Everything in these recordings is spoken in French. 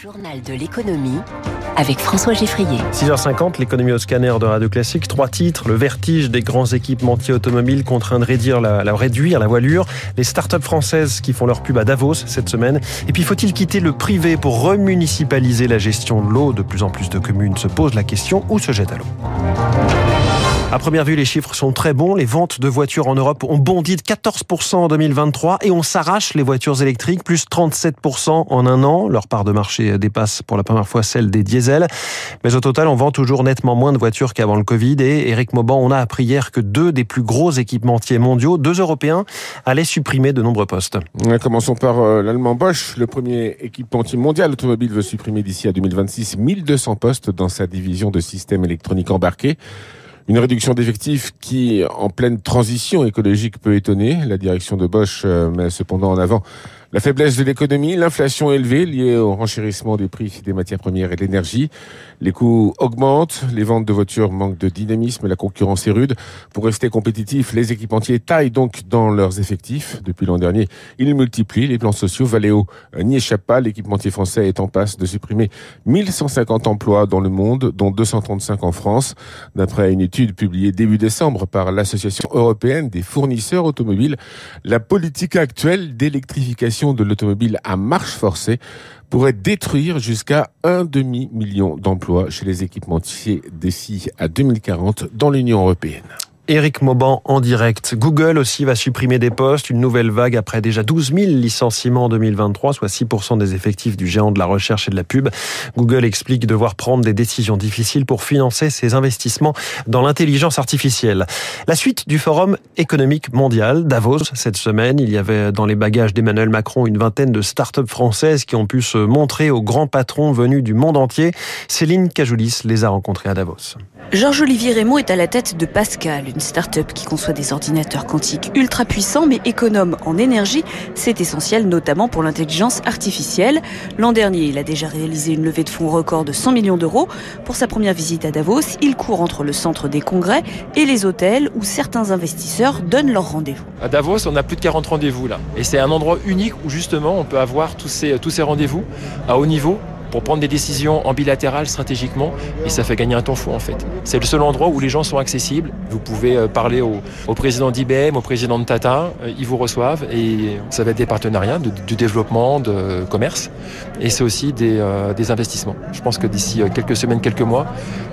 journal de l'économie avec François Geffrier. 6h50, l'économie au scanner de Radio Classique. Trois titres. Le vertige des grands équipementiers automobiles contraints de réduire la, la, réduire la voilure. Les startups françaises qui font leur pub à Davos cette semaine. Et puis, faut-il quitter le privé pour remunicipaliser la gestion de l'eau? De plus en plus de communes se posent la question où se jette à l'eau? À première vue, les chiffres sont très bons. Les ventes de voitures en Europe ont bondi de 14% en 2023 et on s'arrache les voitures électriques, plus 37% en un an. Leur part de marché dépasse pour la première fois celle des diesels. Mais au total, on vend toujours nettement moins de voitures qu'avant le Covid. Et Eric Mauban, on a appris hier que deux des plus gros équipementiers mondiaux, deux Européens, allaient supprimer de nombreux postes. Commençons par euh, l'allemand Bosch. Le premier équipementier mondial automobile veut supprimer d'ici à 2026 1200 postes dans sa division de systèmes électroniques embarqués. Une réduction d'effectifs qui, en pleine transition écologique, peut étonner. La direction de Bosch euh, met cependant en avant la faiblesse de l'économie, l'inflation élevée liée au renchérissement des prix des matières premières et de l'énergie. Les coûts augmentent, les ventes de voitures manquent de dynamisme, la concurrence est rude. Pour rester compétitifs, les équipementiers taillent donc dans leurs effectifs. Depuis l'an dernier, ils multiplient les plans sociaux. Valeo n'y échappe pas. L'équipementier français est en passe de supprimer 1150 emplois dans le monde, dont 235 en France. D'après une étude publiée début décembre par l'Association européenne des fournisseurs automobiles, la politique actuelle d'électrification de l'automobile à marche forcée pourrait détruire jusqu'à un demi-million d'emplois chez les équipementiers d'ici à 2040 dans l'Union européenne. Éric Mauban en direct. Google aussi va supprimer des postes, une nouvelle vague après déjà 12 000 licenciements en 2023, soit 6% des effectifs du géant de la recherche et de la pub. Google explique devoir prendre des décisions difficiles pour financer ses investissements dans l'intelligence artificielle. La suite du Forum économique mondial, Davos, cette semaine, il y avait dans les bagages d'Emmanuel Macron une vingtaine de start-up françaises qui ont pu se montrer aux grands patrons venus du monde entier. Céline Cajoulis les a rencontrés à Davos. Georges-Olivier Raymond est à la tête de Pascal, start-up qui conçoit des ordinateurs quantiques ultra puissants mais économes en énergie. C'est essentiel notamment pour l'intelligence artificielle. L'an dernier, il a déjà réalisé une levée de fonds record de 100 millions d'euros. Pour sa première visite à Davos, il court entre le centre des congrès et les hôtels où certains investisseurs donnent leur rendez-vous. À Davos, on a plus de 40 rendez-vous là. Et c'est un endroit unique où justement on peut avoir tous ces rendez-vous à haut niveau pour prendre des décisions en bilatéral stratégiquement et ça fait gagner un temps fou en fait. C'est le seul endroit où les gens sont accessibles. Vous pouvez euh, parler au, président d'IBM, au président de Tata, euh, ils vous reçoivent et ça va être des partenariats, de, du développement, de commerce et c'est aussi des, euh, investissements. Je pense que d'ici quelques semaines, quelques mois,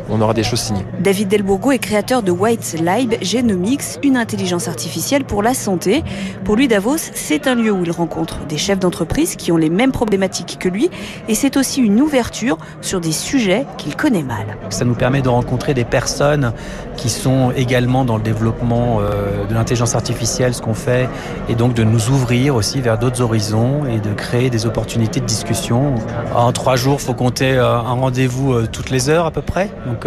on aura des choses signées. David Delbourgo est créateur de White Lib Genomics, une intelligence artificielle pour la santé. Pour lui, Davos, c'est un lieu où il rencontre des chefs d'entreprise qui ont les mêmes problématiques que lui et c'est aussi une ouverture sur des sujets qu'il connaît mal. Ça nous permet de rencontrer des personnes qui sont également dans le développement euh, de l'intelligence artificielle, ce qu'on fait, et donc de nous ouvrir aussi vers d'autres horizons et de créer des opportunités de discussion. En trois jours, faut compter euh, un rendez-vous euh, toutes les heures à peu près. Donc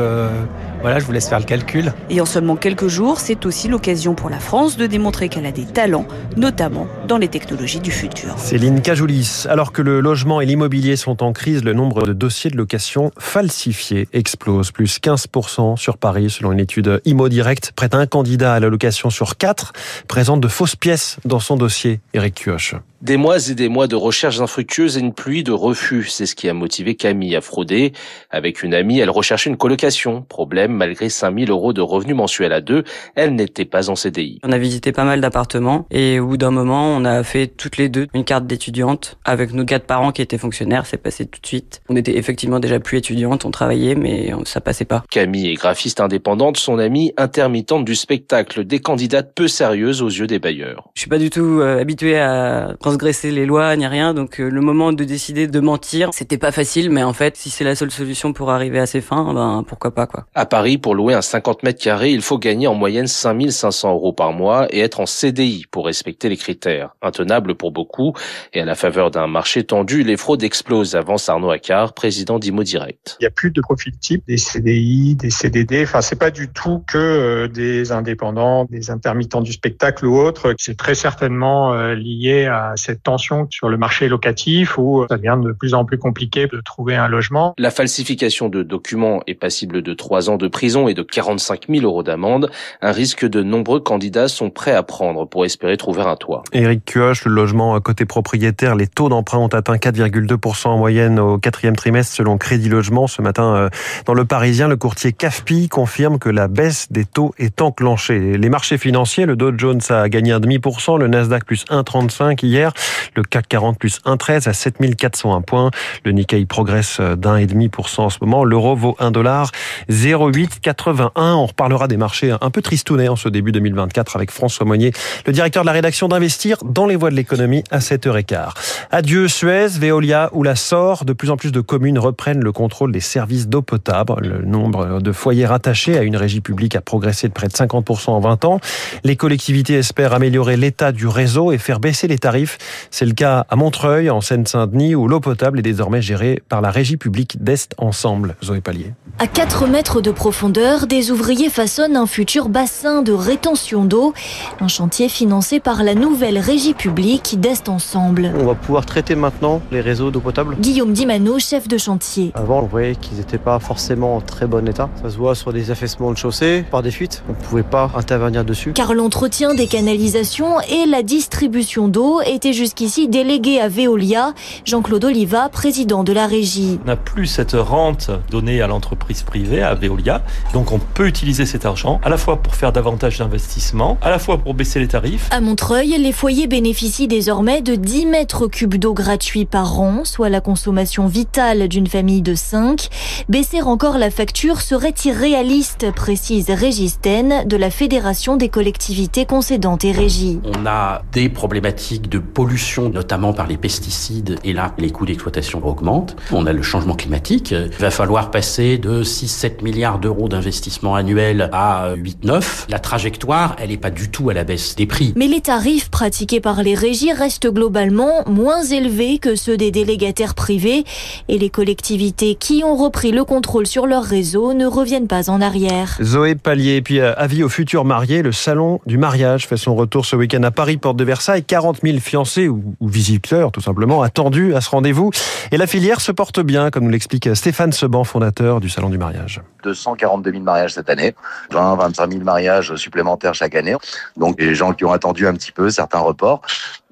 voilà, je vous laisse faire le calcul. Et en seulement quelques jours, c'est aussi l'occasion pour la France de démontrer qu'elle a des talents, notamment dans les technologies du futur. Céline Cajoulis, alors que le logement et l'immobilier sont en crise, le nombre de dossiers de location falsifiés explose, plus 15% sur Paris, selon une étude Imo Direct. Près d'un candidat à la location sur quatre présente de fausses pièces dans son dossier. Eric Kioche. Des mois et des mois de recherches infructueuses et une pluie de refus, c'est ce qui a motivé Camille à frauder. Avec une amie, elle recherchait une colocation. Problème, malgré 5000 euros de revenus mensuels à deux, elle n'était pas en CDI. On a visité pas mal d'appartements et au bout d'un moment, on a fait toutes les deux une carte d'étudiante avec nos quatre parents qui étaient fonctionnaires. C'est passé tout de suite. On était effectivement déjà plus étudiantes, on travaillait, mais ça passait pas. Camille est graphiste indépendante, son amie intermittente du spectacle, des candidates peu sérieuses aux yeux des bailleurs. Je suis pas du tout euh, habituée à transgresser les lois ni rien, donc euh, le moment de décider de mentir, c'était pas facile, mais en fait, si c'est la seule solution pour arriver à ses fins, ben pourquoi pas quoi. À Paris, pour louer un 50 mètres carrés, il faut gagner en moyenne 5500 euros par mois et être en CDI pour respecter les critères. Intenable pour beaucoup, et à la faveur d'un marché tendu, les fraudes explosent, avance Arnaud Accard, président d'Imo Direct. Il n'y a plus de profil type, des CDI, des CDD, enfin c'est pas du tout que euh, des indépendants, des intermittents du spectacle ou autres, c'est très certainement lié à cette tension sur le marché locatif où ça devient de plus en plus compliqué de trouver un logement. La falsification de documents est passible de 3 ans de prison et de 45 000 euros d'amende, un risque de nombreux candidats sont prêts à prendre pour espérer trouver un toit. Éric Cuoche, le logement à côté propriétaire, les taux d'emprunt ont atteint 4,2% en moyenne au quatrième trimestre selon Crédit Logement. Ce matin, euh, dans le Parisien, le courtier CAFPI confirme que la baisse des taux est enclenchée. Les marchés financiers, le Dow Jones a gagné 1,5%, le Nasdaq plus 1,35 hier, le CAC 40 plus 1,13 à 7401 points. Le Nikkei progresse d'un et demi pour cent en ce moment. L'euro vaut 1 dollar 0,881. On reparlera des marchés un peu tristounets en ce début 2024 avec François Monnier, le directeur de la rédaction d'Investir dans les voies de l'économie à 7h15. Adieu Suez, Veolia ou la SOR. De plus en plus de communes reprennent le contrôle des services d'eau potable. Le nombre de foyers rattachés à une régie publique a progressé de près de 50% en 20 ans. Les collectivités espèrent améliorer l'état du réseau et faire baisser les tarifs. C'est le cas à Montreuil, en Seine-Saint-Denis, où l'eau potable est désormais gérée par la régie publique d'Est Ensemble. Zoé Pallier. À 4 mètres de profondeur, des ouvriers façonnent un futur bassin de rétention d'eau. Un chantier financé par la nouvelle régie publique d'Est Ensemble. On va pouvoir traiter maintenant les réseaux d'eau potable. Guillaume Dimano, chef de chantier. Avant, on voyait qu'ils n'étaient pas forcément en très bon état. Ça se voit sur des affaissements de chaussée, par des fuites. On ne pouvait pas intervenir dessus. Car l'entretien des canalisations et la distribution d'eau étaient jusqu'ici délégués à Veolia. Jean-Claude Oliva, président de la régie. On n'a plus cette rente donnée à l'entreprise privée, à Veolia. Donc on peut utiliser cet argent à la fois pour faire davantage d'investissements, à la fois pour baisser les tarifs. À Montreuil, les foyers bénéficient désormais de 10 mètres cubes d'eau gratuits par an, soit la consommation vitale d'une famille de 5. Baisser encore la facture serait irréaliste, précise Régistène de la Fédération des collectivités concédantes et régies. On a des problématiques de pollution, notamment par les pesticides, et là, les coûts d'exploitation augmentent. On a le changement climatique. Il va falloir passer de 6-7 milliards d'euros d'investissement annuel à 8-9. La trajectoire, elle n'est pas du tout à la baisse des prix. Mais les tarifs pratiqués par les régies restent globalement moins élevés que ceux des délégataires privés et les collectivités qui ont repris le contrôle sur leur réseau ne reviennent pas en arrière. Zoé Pallier, et puis avis aux futurs mariés, le salon du mariage fait son retour ce week-end à Paris, porte de Versailles. 40 000 fiancés ou, ou visiteurs, tout simplement, attendus à ce rendez-vous. Et la filière se porte bien, comme nous l'explique Stéphane Seban, fondateur du salon du mariage. 242 000 mariages cette année, 20 25 000 mariages supplémentaires chaque année. Donc les gens qui ont attendu un petit peu certains reports.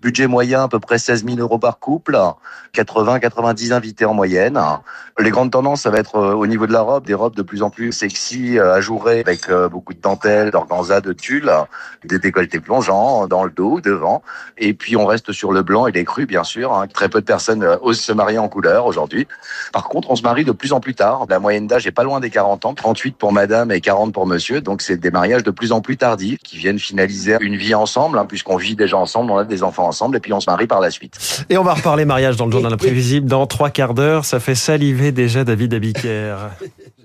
Budget moyen à peu près 16 000 euros par couple, 80-90 invités en moyenne. Les grandes tendances, ça va être au niveau de la robe, des robes de plus en plus sexy, ajourées, avec beaucoup de dentelles, d'organza, de tulle, des décolletés plongeants dans le dos, devant. Et puis on reste sur le blanc et les crus, bien sûr. Hein. Très peu de personnes osent se marier en couleur aujourd'hui. Par contre, on se marie de plus en plus tard. La moyenne d'âge est pas loin des 40 ans, 38 pour madame et 40 pour monsieur. Donc c'est des mariages de plus en plus tardifs qui viennent finaliser une vie ensemble, hein, puisqu'on vit déjà ensemble, on a des enfants ensemble et puis on se marie par la suite. Et on va reparler mariage dans le journal imprévisible dans trois quarts d'heure. Ça fait saliver déjà David Abiker.